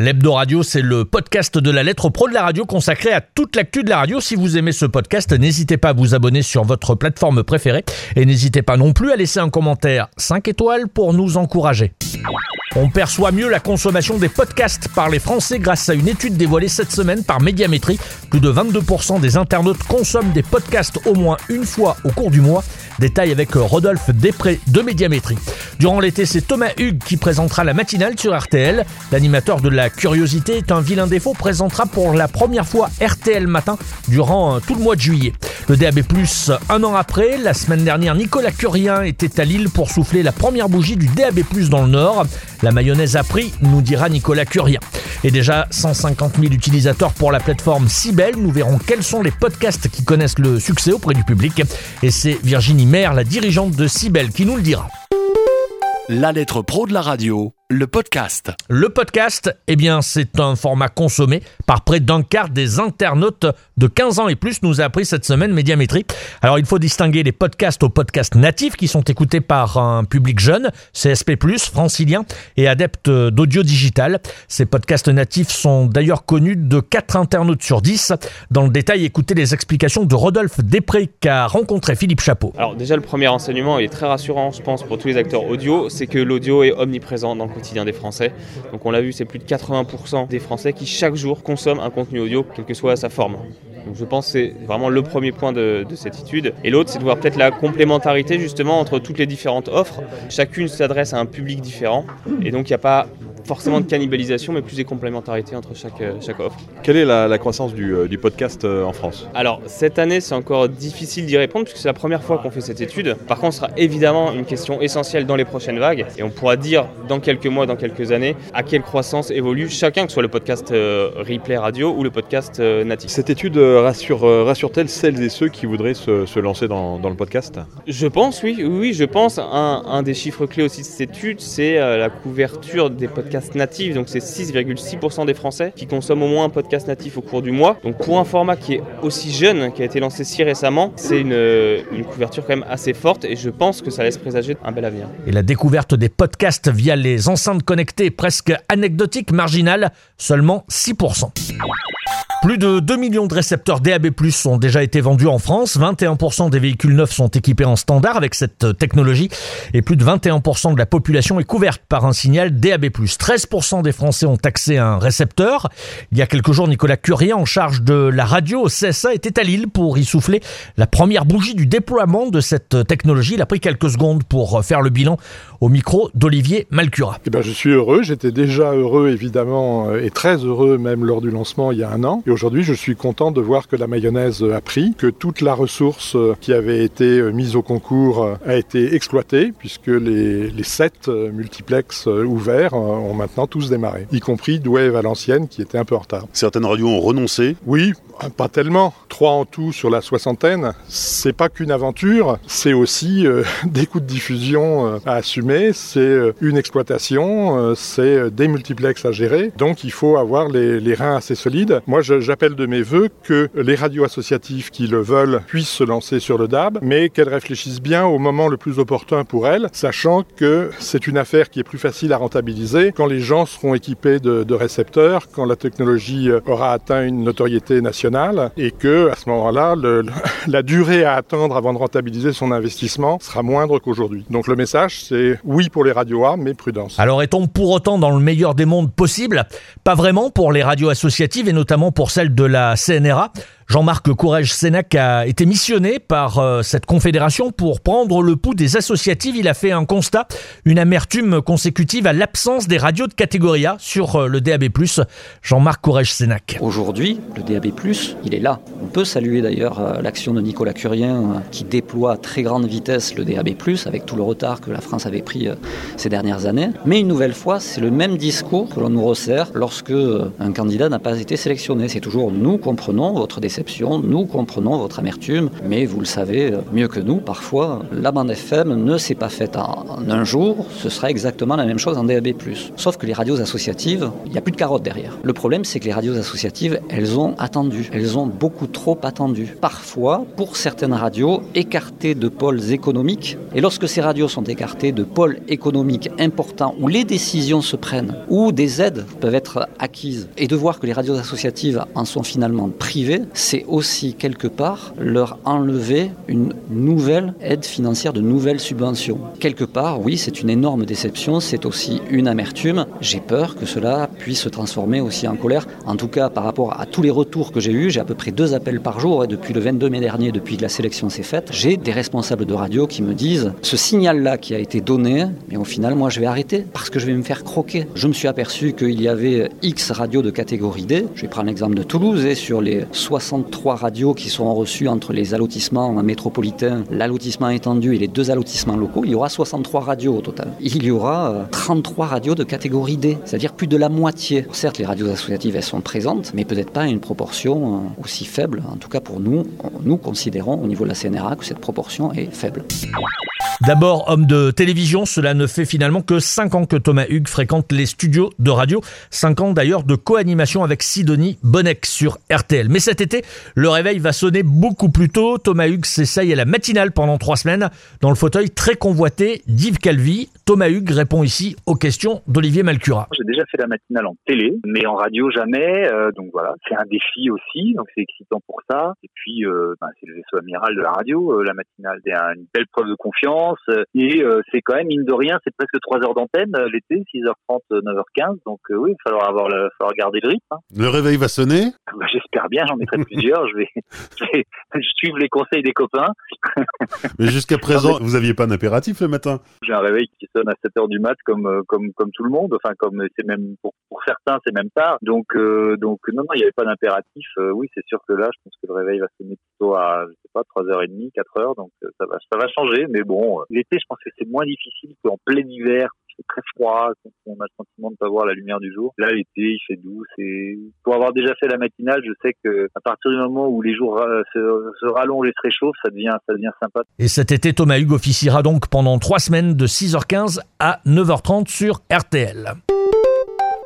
L'Hebdo Radio, c'est le podcast de la lettre pro de la radio consacré à toute l'actu de la radio. Si vous aimez ce podcast, n'hésitez pas à vous abonner sur votre plateforme préférée et n'hésitez pas non plus à laisser un commentaire 5 étoiles pour nous encourager. On perçoit mieux la consommation des podcasts par les Français grâce à une étude dévoilée cette semaine par Médiamétrie. Plus de 22% des internautes consomment des podcasts au moins une fois au cours du mois. Détail avec Rodolphe Després de Médiamétrie. Durant l'été, c'est Thomas Hugues qui présentera la matinale sur RTL. L'animateur de la curiosité est un vilain défaut présentera pour la première fois RTL Matin durant euh, tout le mois de juillet. Le DAB+, un an après, la semaine dernière, Nicolas Curien était à Lille pour souffler la première bougie du DAB+, dans le Nord. La mayonnaise a pris, nous dira Nicolas Curien. Et déjà 150 000 utilisateurs pour la plateforme Cybelle. Nous verrons quels sont les podcasts qui connaissent le succès auprès du public. Et c'est Virginie Maire, la dirigeante de Cybelle, qui nous le dira. La lettre pro de la radio le podcast. Le podcast, eh bien, c'est un format consommé par près d'un quart des internautes de 15 ans et plus, nous a appris cette semaine Médiamétrie. Alors, il faut distinguer les podcasts aux podcasts natifs qui sont écoutés par un public jeune, CSP+, francilien et adepte d'audio digital. Ces podcasts natifs sont d'ailleurs connus de 4 internautes sur 10. Dans le détail, écoutez les explications de Rodolphe Després qu'a rencontré Philippe Chapeau. Alors, déjà, le premier enseignement est très rassurant, je pense, pour tous les acteurs audio, c'est que l'audio est omniprésent dans le quotidien des Français. Donc on l'a vu, c'est plus de 80% des Français qui chaque jour consomment un contenu audio, quelle que soit sa forme. Donc je pense que c'est vraiment le premier point de, de cette étude. Et l'autre, c'est de voir peut-être la complémentarité justement entre toutes les différentes offres. Chacune s'adresse à un public différent. Et donc il n'y a pas forcément de cannibalisation, mais plus des complémentarités entre chaque, euh, chaque offre. Quelle est la, la croissance du, euh, du, podcast euh, en France? Alors, cette année, c'est encore difficile d'y répondre, puisque c'est la première fois qu'on fait cette étude. Par contre, ce sera évidemment une question essentielle dans les prochaines vagues, et on pourra dire dans quelques mois, dans quelques années, à quelle croissance évolue chacun, que ce soit le podcast replay radio ou le podcast natif. Cette étude rassure, rassure-t-elle celles et ceux qui voudraient se, se lancer dans, dans, le podcast? Je pense, oui, oui, je pense. Un, un des chiffres clés aussi de cette étude, c'est la couverture des podcasts natif, donc c'est 6,6% des Français qui consomment au moins un podcast natif au cours du mois. Donc pour un format qui est aussi jeune, qui a été lancé si récemment, c'est une, une couverture quand même assez forte et je pense que ça laisse présager un bel avenir. Et la découverte des podcasts via les enceintes connectées presque anecdotique, marginale, seulement 6%. Plus de 2 millions de récepteurs DAB+, ont déjà été vendus en France. 21% des véhicules neufs sont équipés en standard avec cette technologie. Et plus de 21% de la population est couverte par un signal DAB+. 13% des Français ont accès à un récepteur. Il y a quelques jours, Nicolas Curien, en charge de la radio au CSA, était à Lille pour y souffler la première bougie du déploiement de cette technologie. Il a pris quelques secondes pour faire le bilan au micro d'Olivier Malcura. Eh ben, je suis heureux. J'étais déjà heureux, évidemment, et très heureux même lors du lancement il y a un an. Et aujourd'hui, je suis content de voir que la mayonnaise a pris, que toute la ressource qui avait été mise au concours a été exploitée, puisque les, les sept multiplex ouverts ont maintenant tous démarré, y compris Douai et Valenciennes qui étaient un peu en retard. Certaines radios ont renoncé Oui, pas tellement. Trois en tout sur la soixantaine. C'est pas qu'une aventure, c'est aussi euh, des coûts de diffusion euh, à assumer, c'est euh, une exploitation, euh, c'est des multiplex à gérer. Donc il faut avoir les, les reins assez solides. Moi, j'appelle de mes voeux que les radios associatives qui le veulent puissent se lancer sur le DAB, mais qu'elles réfléchissent bien au moment le plus opportun pour elles, sachant que c'est une affaire qui est plus facile à rentabiliser quand les gens seront équipés de, récepteurs, quand la technologie aura atteint une notoriété nationale et que à ce moment-là, la durée à attendre avant de rentabiliser son investissement sera moindre qu'aujourd'hui. Donc le message, c'est oui pour les radios A, mais prudence. Alors est-on pour autant dans le meilleur des mondes possible Pas vraiment pour les radios associatives et notamment pour celles de la CNRA. Jean-Marc Courage-Sénac a été missionné par euh, cette confédération pour prendre le pouls des associatives. Il a fait un constat, une amertume consécutive à l'absence des radios de catégorie A sur euh, le DAB+. Jean-Marc Courage-Sénac. Aujourd'hui, le DAB+, il est là. On peut saluer d'ailleurs euh, l'action de Nicolas Curien qui déploie à très grande vitesse le DAB+, avec tout le retard que la France avait pris ces dernières années. Mais une nouvelle fois, c'est le même discours que l'on nous resserre lorsque un candidat n'a pas été sélectionné. C'est toujours nous comprenons votre déception nous comprenons votre amertume, mais vous le savez mieux que nous, parfois, la bande FM ne s'est pas faite en un jour, ce sera exactement la même chose en DAB+. Sauf que les radios associatives, il n'y a plus de carottes derrière. Le problème, c'est que les radios associatives, elles ont attendu, elles ont beaucoup trop attendu. Parfois, pour certaines radios, écartées de pôles économiques, et lorsque ces radios sont écartées de pôles économiques importants où les décisions se prennent, où des aides peuvent être acquises, et de voir que les radios associatives en sont finalement privées, c'est aussi quelque part leur enlever une nouvelle aide financière, de nouvelles subventions. Quelque part, oui, c'est une énorme déception, c'est aussi une amertume. J'ai peur que cela puisse se transformer aussi en colère. En tout cas, par rapport à tous les retours que j'ai eus, j'ai à peu près deux appels par jour, et depuis le 22 mai dernier, depuis que la sélection s'est faite, j'ai des responsables de radio qui me disent ce signal-là qui a été donné, mais au final, moi, je vais arrêter parce que je vais me faire croquer. Je me suis aperçu qu'il y avait X radios de catégorie D. Je vais prendre l'exemple de Toulouse et sur les 63 radios qui sont reçues entre les allotissements métropolitains, l'allotissement étendu et les deux allotissements locaux, il y aura 63 radios au total. Il y aura 33 euh, radios de catégorie D, c'est-à-dire plus de la moitié. Certes, les radios associatives, elles sont présentes, mais peut-être pas à une proportion euh, aussi faible. En tout cas, pour nous, nous considérons au niveau de la CNRA que cette proportion est faible. D'abord homme de télévision, cela ne fait finalement que 5 ans que Thomas Hugues fréquente les studios de radio. 5 ans d'ailleurs de co-animation avec Sidonie Bonnec sur RTL. Mais cet été, le réveil va sonner beaucoup plus tôt. Thomas Hugues s'essaye à la matinale pendant 3 semaines dans le fauteuil très convoité d'Yves Calvi. Thomas Hugues répond ici aux questions d'Olivier Malcura. J'ai déjà fait la matinale en télé, mais en radio jamais. Euh, donc voilà, c'est un défi aussi, donc c'est excitant pour ça. Et puis, euh, ben, c'est le vaisseau amiral de la radio. Euh, la matinale, c'est une belle preuve de confiance et euh, c'est quand même, mine de rien, c'est presque 3 heures d'antenne euh, l'été, 6h30, 9h15. Donc euh, oui, il va falloir, avoir le, falloir garder le rythme. Hein. Le réveil va sonner? Bah, J'espère bien, j'en mettrai plusieurs. je, vais, je vais suivre les conseils des copains. Mais jusqu'à présent, vous aviez pas d'impératif le matin? J'ai un réveil qui sonne à 7h du mat comme, comme, comme tout le monde. Enfin, comme c'est même pour, pour certains, c'est même tard. Donc, donc non, non, il n'y avait pas d'impératif. oui, c'est sûr que là, je pense que le réveil va sonner plutôt à, je sais pas, 3h30, 4h. Donc ça va, ça va changer. Mais bon, L'été, je pense que c'est moins difficile qu'en plein hiver, c'est très froid, on a le sentiment de ne pas voir la lumière du jour. Là, l'été, il fait doux. C'est pour avoir déjà fait la matinale, je sais que à partir du moment où les jours euh, se, rallongent et se réchauffent, ça devient ça devient sympa. Et cet été, Thomas Hugues officiera donc pendant trois semaines de 6h15 à 9h30 sur RTL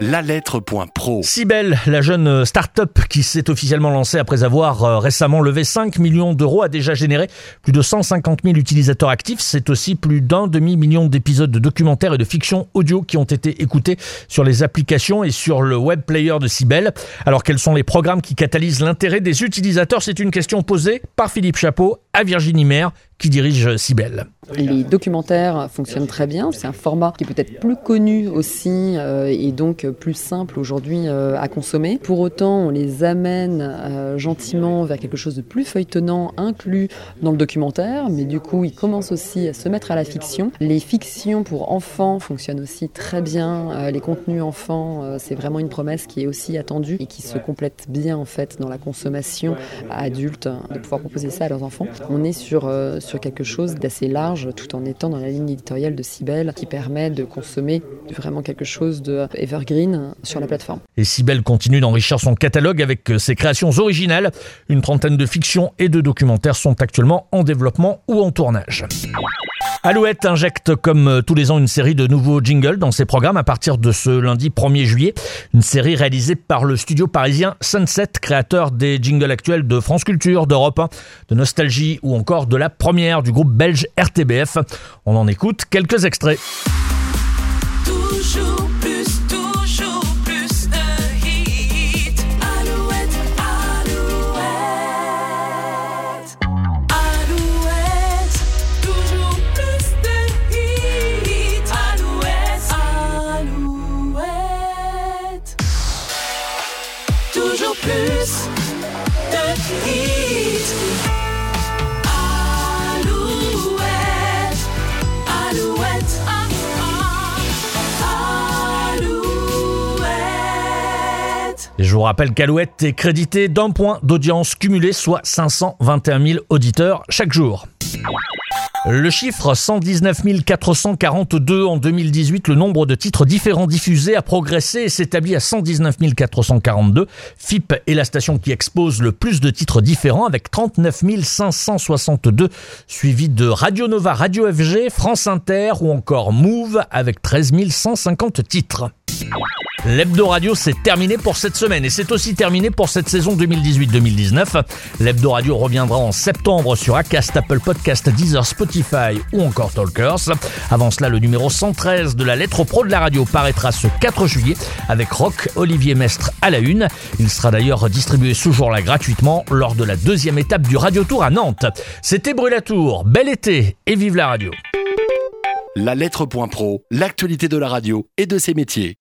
la lettre.pro. Cybelle, la jeune start-up qui s'est officiellement lancée après avoir euh, récemment levé 5 millions d'euros, a déjà généré plus de 150 000 utilisateurs actifs. C'est aussi plus d'un demi-million d'épisodes de documentaires et de fiction audio qui ont été écoutés sur les applications et sur le web player de Cybelle. Alors quels sont les programmes qui catalysent l'intérêt des utilisateurs? C'est une question posée par Philippe Chapeau à Virginie Maire qui dirige Cybelle. Les documentaires fonctionnent très bien. C'est un format qui est peut-être plus connu aussi euh, et donc plus simple aujourd'hui euh, à consommer. Pour autant, on les amène euh, gentiment vers quelque chose de plus feuilletonnant, inclus dans le documentaire. Mais du coup, ils commencent aussi à se mettre à la fiction. Les fictions pour enfants fonctionnent aussi très bien. les contenus enfants, c'est vraiment une promesse qui est aussi attendue et qui se complète bien en fait dans la consommation adulte de pouvoir proposer ça à leurs enfants. On est sur, sur quelque chose d'assez large tout en étant dans la ligne éditoriale de Cybelle qui permet de consommer vraiment quelque chose de evergreen sur la plateforme. Et Cybelle continue d'enrichir son catalogue avec ses créations originales. Une trentaine de fictions et de documentaires sont actuellement en développement ou en tournage. Alouette injecte comme tous les ans une série de nouveaux jingles dans ses programmes à partir de ce lundi 1er juillet. Une série réalisée par le studio parisien Sunset, créateur des jingles actuels de France Culture, d'Europe 1, de Nostalgie ou encore de la première du groupe belge RTBF. On en écoute quelques extraits. Et je vous rappelle qu'Alouette est crédité d'un point d'audience cumulé, soit 521 000 auditeurs chaque jour. Le chiffre 119 442 en 2018, le nombre de titres différents diffusés a progressé et s'établit à 119 442. FIP est la station qui expose le plus de titres différents avec 39 562, suivi de Radio Nova, Radio FG, France Inter ou encore Move avec 13 150 titres. L'Hebdo Radio, c'est terminé pour cette semaine et c'est aussi terminé pour cette saison 2018-2019. L'Hebdo Radio reviendra en septembre sur Acast, Apple Podcast, Deezer, Spotify ou encore Talkers. Avant cela, le numéro 113 de la lettre pro de la radio paraîtra ce 4 juillet avec Rock Olivier Mestre à la une. Il sera d'ailleurs distribué ce jour-là gratuitement lors de la deuxième étape du Radio Tour à Nantes. C'était Brûlatour, bel été et vive la radio. La lettre point pro, l'actualité de la radio et de ses métiers.